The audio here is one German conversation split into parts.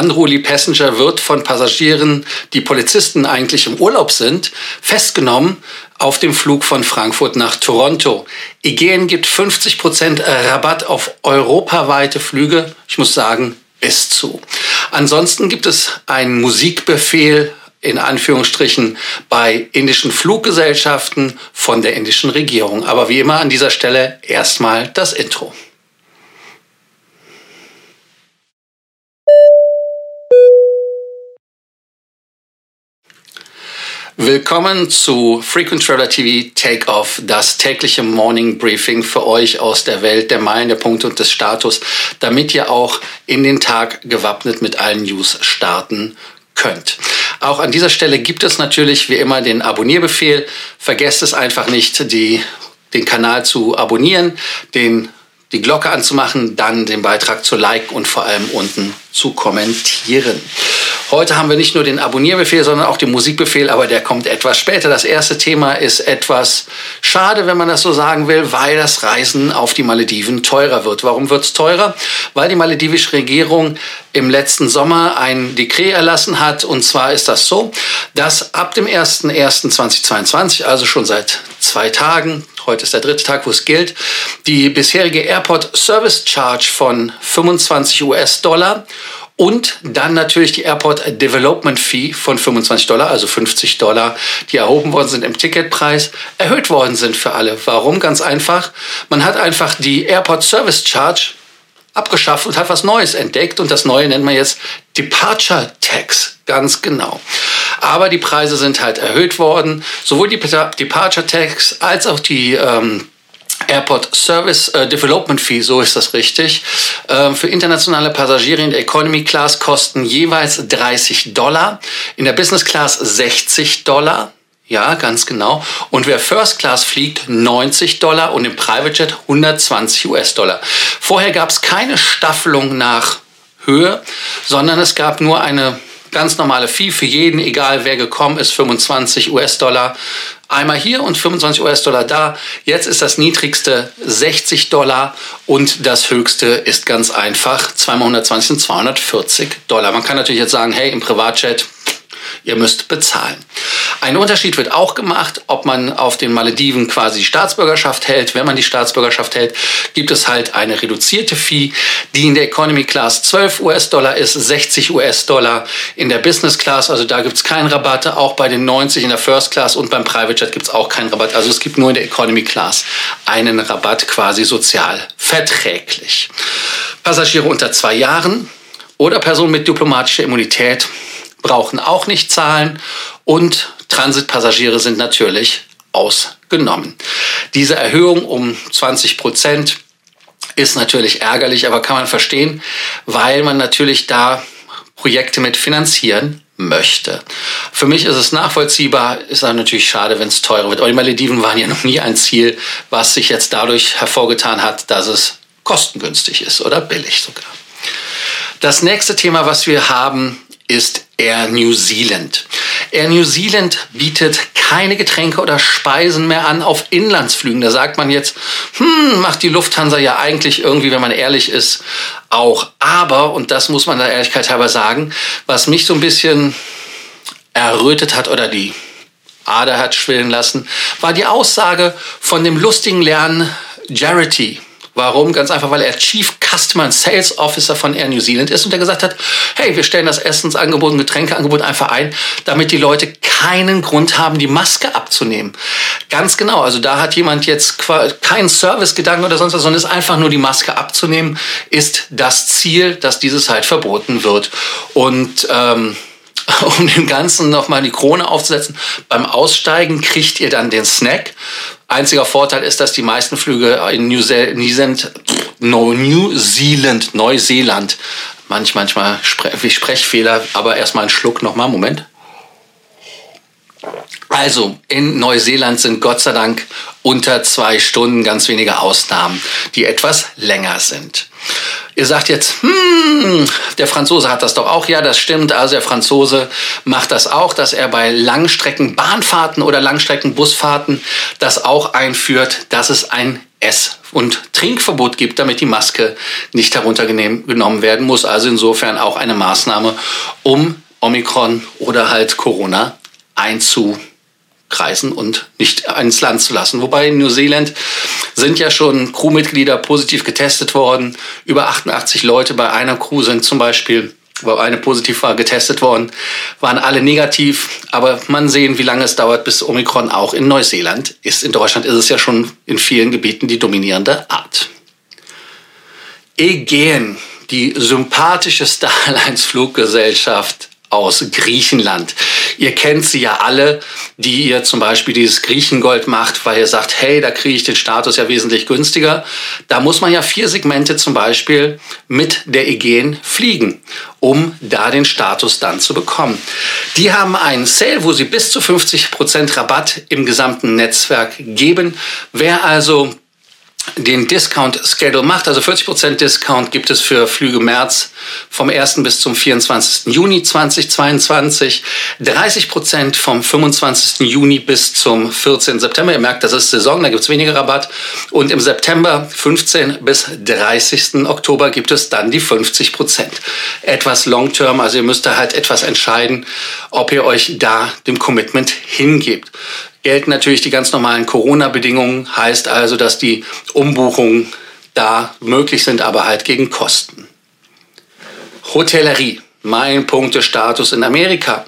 Unruly Passenger wird von Passagieren, die Polizisten eigentlich im Urlaub sind, festgenommen auf dem Flug von Frankfurt nach Toronto. Aegean gibt 50% Rabatt auf europaweite Flüge. Ich muss sagen, ist zu. Ansonsten gibt es einen Musikbefehl in Anführungsstrichen bei indischen Fluggesellschaften von der indischen Regierung. Aber wie immer an dieser Stelle erstmal das Intro. Willkommen zu Frequent Traveler TV Takeoff, das tägliche Morning Briefing für euch aus der Welt der Meilen, der Punkte und des Status, damit ihr auch in den Tag gewappnet mit allen News starten könnt. Auch an dieser Stelle gibt es natürlich wie immer den Abonnierbefehl. Vergesst es einfach nicht, die, den Kanal zu abonnieren, den die Glocke anzumachen, dann den Beitrag zu liken und vor allem unten zu kommentieren. Heute haben wir nicht nur den Abonnierbefehl, sondern auch den Musikbefehl, aber der kommt etwas später. Das erste Thema ist etwas schade, wenn man das so sagen will, weil das Reisen auf die Malediven teurer wird. Warum wird es teurer? Weil die maledivische Regierung im letzten Sommer ein Dekret erlassen hat. Und zwar ist das so, dass ab dem 01.01.2022, also schon seit zwei Tagen, heute ist der dritte Tag, wo es gilt, die bisherige Airport Service Charge von 25 US-Dollar und dann natürlich die Airport Development Fee von 25 Dollar, also 50 Dollar, die erhoben worden sind im Ticketpreis, erhöht worden sind für alle. Warum? Ganz einfach. Man hat einfach die Airport Service Charge abgeschafft und hat was Neues entdeckt. Und das Neue nennt man jetzt Departure Tax. Ganz genau. Aber die Preise sind halt erhöht worden. Sowohl die Departure Tax als auch die ähm, Airport Service äh, Development Fee, so ist das richtig, äh, für internationale Passagiere in der Economy Class kosten jeweils 30 Dollar, in der Business Class 60 Dollar. Ja, ganz genau. Und wer First Class fliegt, 90 Dollar und im Private Jet 120 US-Dollar. Vorher gab es keine Staffelung nach Höhe, sondern es gab nur eine ganz normale Fee für jeden, egal wer gekommen ist, 25 US-Dollar. Einmal hier und 25 US-Dollar da. Jetzt ist das niedrigste 60 Dollar und das höchste ist ganz einfach zweimal 120 sind 240 Dollar. Man kann natürlich jetzt sagen, hey, im Privatjet ihr müsst bezahlen. Ein Unterschied wird auch gemacht, ob man auf den Malediven quasi Staatsbürgerschaft hält. Wenn man die Staatsbürgerschaft hält, gibt es halt eine reduzierte Fee, die in der Economy Class 12 US-Dollar ist, 60 US-Dollar in der Business Class. Also da gibt es keinen Rabatt. Auch bei den 90 in der First Class und beim Private Jet gibt es auch keinen Rabatt. Also es gibt nur in der Economy Class einen Rabatt quasi sozial verträglich. Passagiere unter zwei Jahren oder Personen mit diplomatischer Immunität brauchen auch nicht zahlen und Transitpassagiere sind natürlich ausgenommen. Diese Erhöhung um 20 Prozent ist natürlich ärgerlich, aber kann man verstehen, weil man natürlich da Projekte mit finanzieren möchte. Für mich ist es nachvollziehbar, ist aber natürlich schade, wenn es teurer wird. Aber die Malediven waren ja noch nie ein Ziel, was sich jetzt dadurch hervorgetan hat, dass es kostengünstig ist oder billig sogar. Das nächste Thema, was wir haben, ist Air New Zealand. Air New Zealand bietet keine Getränke oder Speisen mehr an auf Inlandsflügen. Da sagt man jetzt, hm, macht die Lufthansa ja eigentlich irgendwie, wenn man ehrlich ist, auch. Aber, und das muss man der Ehrlichkeit halber sagen, was mich so ein bisschen errötet hat oder die Ader hat schwillen lassen, war die Aussage von dem lustigen Lernen Jarity. Warum? Ganz einfach, weil er Chief Customer and Sales Officer von Air New Zealand ist und der gesagt hat, hey, wir stellen das Essensangebot und Getränkeangebot einfach ein, damit die Leute keinen Grund haben, die Maske abzunehmen. Ganz genau. Also da hat jemand jetzt keinen Servicegedanken oder sonst was, sondern ist einfach nur die Maske abzunehmen, ist das Ziel, dass dieses halt verboten wird. Und ähm, um dem Ganzen nochmal die Krone aufzusetzen. Beim Aussteigen kriegt ihr dann den Snack. Einziger Vorteil ist, dass die meisten Flüge in New Zealand, New Zealand, Neuseeland, manch, manchmal Spre Sprechfehler, aber erstmal einen Schluck nochmal, Moment. Also, in Neuseeland sind Gott sei Dank unter zwei Stunden ganz wenige Ausnahmen, die etwas länger sind. Ihr sagt jetzt, hm, der Franzose hat das doch auch. Ja, das stimmt. Also der Franzose macht das auch, dass er bei Langstrecken Bahnfahrten oder Langstrecken Busfahrten das auch einführt, dass es ein S und Trinkverbot gibt, damit die Maske nicht heruntergenommen werden muss. Also insofern auch eine Maßnahme, um Omikron oder halt Corona einzukreisen und nicht ins Land zu lassen. Wobei in New Zealand sind ja schon Crewmitglieder positiv getestet worden. Über 88 Leute bei einer Crew sind zum Beispiel wo eine positiv war, getestet worden, waren alle negativ. Aber man sehen, wie lange es dauert, bis Omikron auch in Neuseeland ist. In Deutschland ist es ja schon in vielen Gebieten die dominierende Art. Aegean, die sympathische Starlines-Fluggesellschaft aus Griechenland. Ihr kennt sie ja alle, die ihr zum Beispiel dieses Griechengold macht, weil ihr sagt, hey, da kriege ich den Status ja wesentlich günstiger. Da muss man ja vier Segmente zum Beispiel mit der Ägäen fliegen, um da den Status dann zu bekommen. Die haben einen Sale, wo sie bis zu 50 Prozent Rabatt im gesamten Netzwerk geben. Wer also den Discount Schedule macht. Also 40% Discount gibt es für Flüge März vom 1. bis zum 24. Juni 2022. 30% vom 25. Juni bis zum 14. September. Ihr merkt, das ist Saison, da gibt es weniger Rabatt. Und im September 15 bis 30. Oktober gibt es dann die 50%. Etwas Long-Term, also ihr müsst da halt etwas entscheiden, ob ihr euch da dem Commitment hingebt gelten natürlich die ganz normalen Corona-Bedingungen, heißt also, dass die Umbuchungen da möglich sind, aber halt gegen Kosten. Hotellerie, mein Punktestatus in Amerika.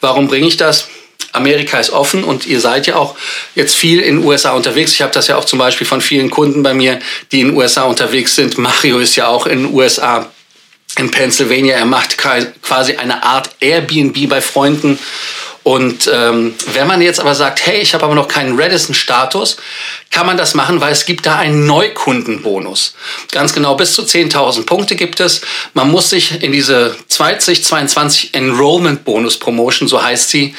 Warum bringe ich das? Amerika ist offen und ihr seid ja auch jetzt viel in USA unterwegs. Ich habe das ja auch zum Beispiel von vielen Kunden bei mir, die in USA unterwegs sind. Mario ist ja auch in USA, in Pennsylvania. Er macht quasi eine Art Airbnb bei Freunden und ähm, wenn man jetzt aber sagt, hey, ich habe aber noch keinen Redison-Status, kann man das machen, weil es gibt da einen Neukundenbonus. Ganz genau, bis zu 10.000 Punkte gibt es. Man muss sich in diese 2022 Enrollment Bonus Promotion, so heißt sie,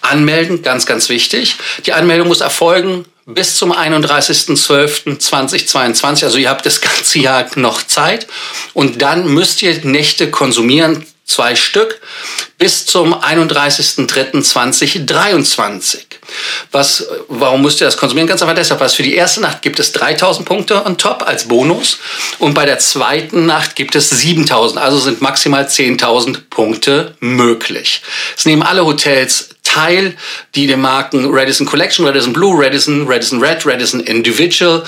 anmelden. Ganz, ganz wichtig. Die Anmeldung muss erfolgen bis zum 31.12.2022. Also ihr habt das ganze Jahr noch Zeit. Und dann müsst ihr Nächte konsumieren, zwei Stück, bis zum 31.03.2023. Was, warum müsst ihr das konsumieren? Ganz einfach deshalb, weil für die erste Nacht gibt es 3000 Punkte on top als Bonus und bei der zweiten Nacht gibt es 7000, also sind maximal 10.000 Punkte möglich. Es nehmen alle Hotels teil, die den Marken Radisson Collection, Radisson Blue, Radisson, Radisson Red, Radisson Individual,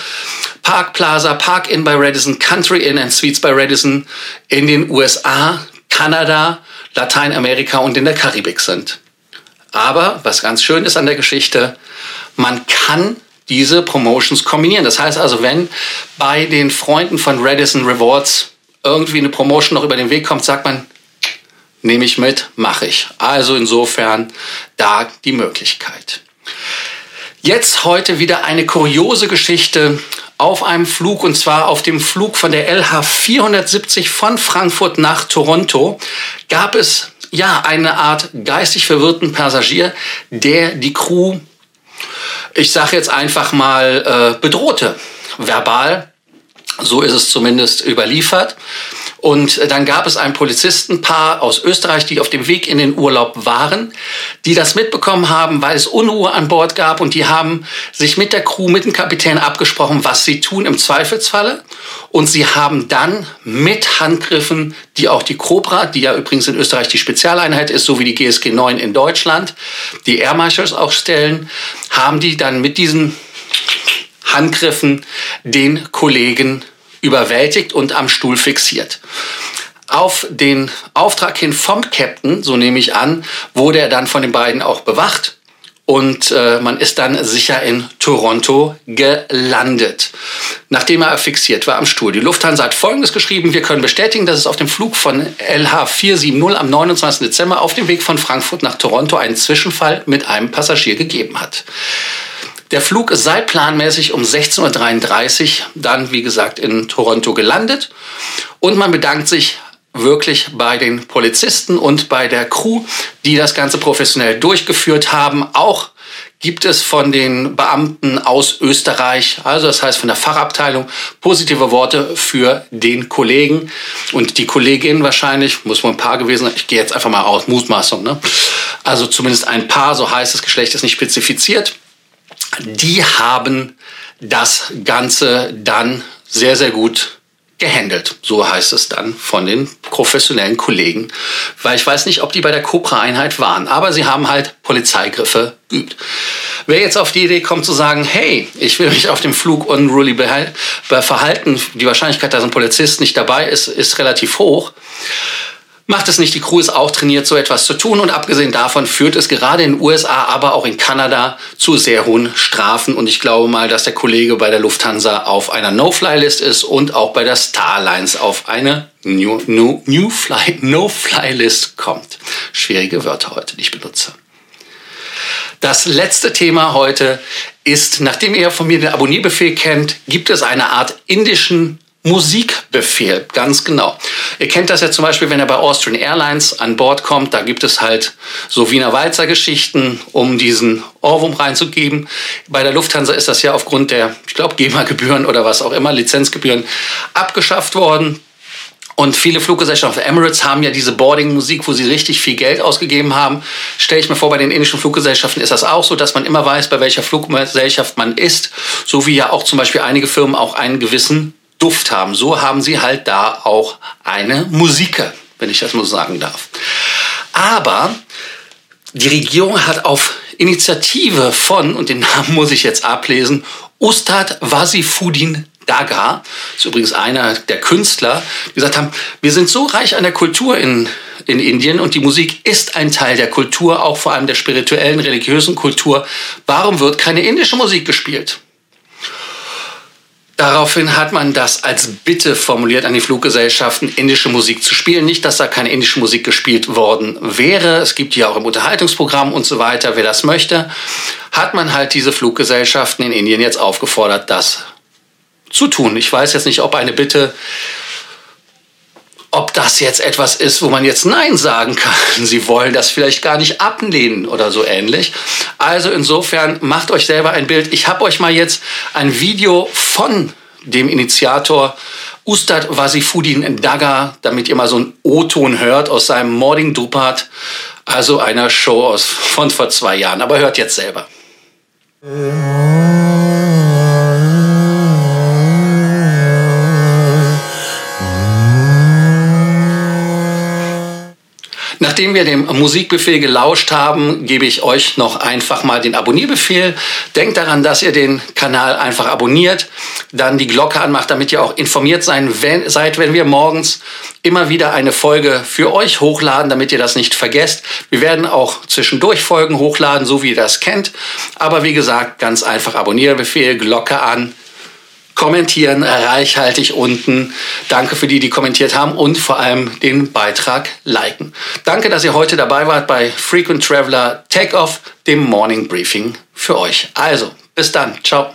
Park Plaza, Park Inn bei Radisson, Country Inn and Suites bei Radisson in den USA Kanada, Lateinamerika und in der Karibik sind. Aber was ganz schön ist an der Geschichte, man kann diese Promotions kombinieren. Das heißt also, wenn bei den Freunden von Redison Rewards irgendwie eine Promotion noch über den Weg kommt, sagt man, nehme ich mit, mache ich. Also insofern da die Möglichkeit. Jetzt heute wieder eine kuriose Geschichte auf einem Flug und zwar auf dem Flug von der LH 470 von Frankfurt nach Toronto gab es ja eine Art geistig verwirrten Passagier, der die Crew, ich sage jetzt einfach mal, äh, bedrohte, verbal. So ist es zumindest überliefert. Und äh, dann gab es ein Polizistenpaar aus Österreich, die auf dem Weg in den Urlaub waren, die das mitbekommen haben, weil es Unruhe an Bord gab und die haben sich mit der Crew, mit dem Kapitän abgesprochen, was sie tun im Zweifelsfalle. Und sie haben dann mit Handgriffen, die auch die Cobra, die ja übrigens in Österreich die Spezialeinheit ist, so wie die GSG 9 in Deutschland, die Air Marshals auch stellen, haben die dann mit diesen Handgriffen den Kollegen überwältigt und am Stuhl fixiert. Auf den Auftrag hin vom Captain, so nehme ich an, wurde er dann von den beiden auch bewacht und äh, man ist dann sicher in Toronto gelandet, nachdem er fixiert war am Stuhl. Die Lufthansa hat Folgendes geschrieben, wir können bestätigen, dass es auf dem Flug von LH 470 am 29. Dezember auf dem Weg von Frankfurt nach Toronto einen Zwischenfall mit einem Passagier gegeben hat. Der Flug sei planmäßig um 16.33 Uhr dann, wie gesagt, in Toronto gelandet. Und man bedankt sich wirklich bei den Polizisten und bei der Crew, die das Ganze professionell durchgeführt haben. Auch gibt es von den Beamten aus Österreich, also das heißt von der Fachabteilung, positive Worte für den Kollegen und die Kollegin wahrscheinlich, muss wohl ein Paar gewesen sein, ich gehe jetzt einfach mal aus, Mutmaßung, ne? also zumindest ein Paar, so heißt das Geschlecht ist nicht spezifiziert, die haben das Ganze dann sehr, sehr gut gehandelt. So heißt es dann von den professionellen Kollegen. Weil ich weiß nicht, ob die bei der Cobra-Einheit waren, aber sie haben halt Polizeigriffe geübt. Wer jetzt auf die Idee kommt zu sagen, hey, ich will mich auf dem Flug unruly verhalten, die Wahrscheinlichkeit, dass ein Polizist nicht dabei ist, ist relativ hoch macht es nicht. Die Crew ist auch trainiert, so etwas zu tun. Und abgesehen davon führt es gerade in den USA, aber auch in Kanada zu sehr hohen Strafen. Und ich glaube mal, dass der Kollege bei der Lufthansa auf einer No-Fly-List ist und auch bei der Starlines auf eine New, New, New Fly, No-Fly-List kommt. Schwierige Wörter heute, die ich benutze. Das letzte Thema heute ist, nachdem ihr von mir den Abonnierbefehl kennt, gibt es eine Art indischen Musikbefehl, ganz genau. Ihr kennt das ja zum Beispiel, wenn er bei Austrian Airlines an Bord kommt, da gibt es halt so Wiener Walzer Geschichten, um diesen Ohrwurm reinzugeben. Bei der Lufthansa ist das ja aufgrund der, ich glaube, GEMA-Gebühren oder was auch immer, Lizenzgebühren abgeschafft worden. Und viele Fluggesellschaften, Emirates haben ja diese Boarding-Musik, wo sie richtig viel Geld ausgegeben haben. Stelle ich mir vor, bei den indischen Fluggesellschaften ist das auch so, dass man immer weiß, bei welcher Fluggesellschaft man ist. So wie ja auch zum Beispiel einige Firmen auch einen gewissen Duft haben. So haben sie halt da auch eine Musiker, wenn ich das mal sagen darf. Aber die Regierung hat auf Initiative von, und den Namen muss ich jetzt ablesen, Ustad Wasifuddin Daga, ist übrigens einer der Künstler, die gesagt haben, wir sind so reich an der Kultur in, in Indien und die Musik ist ein Teil der Kultur, auch vor allem der spirituellen, religiösen Kultur. Warum wird keine indische Musik gespielt? Daraufhin hat man das als Bitte formuliert an die Fluggesellschaften, indische Musik zu spielen. Nicht, dass da keine indische Musik gespielt worden wäre. Es gibt ja auch im Unterhaltungsprogramm und so weiter, wer das möchte. Hat man halt diese Fluggesellschaften in Indien jetzt aufgefordert, das zu tun. Ich weiß jetzt nicht, ob eine Bitte das jetzt etwas ist, wo man jetzt Nein sagen kann. Sie wollen das vielleicht gar nicht ablehnen oder so ähnlich. Also insofern macht euch selber ein Bild. Ich habe euch mal jetzt ein Video von dem Initiator Ustad Wasifuddin Daga, damit ihr mal so einen O-Ton hört aus seinem Morning Dupat, also einer Show aus, von vor zwei Jahren. Aber hört jetzt selber. Nachdem wir dem Musikbefehl gelauscht haben, gebe ich euch noch einfach mal den Abonnierbefehl. Denkt daran, dass ihr den Kanal einfach abonniert, dann die Glocke anmacht, damit ihr auch informiert sein, wenn, seid, wenn wir morgens immer wieder eine Folge für euch hochladen, damit ihr das nicht vergesst. Wir werden auch zwischendurch Folgen hochladen, so wie ihr das kennt. Aber wie gesagt, ganz einfach Abonnierbefehl, Glocke an kommentieren, reichhaltig unten. Danke für die, die kommentiert haben und vor allem den Beitrag liken. Danke, dass ihr heute dabei wart bei Frequent Traveler Takeoff, dem Morning Briefing für euch. Also, bis dann. Ciao.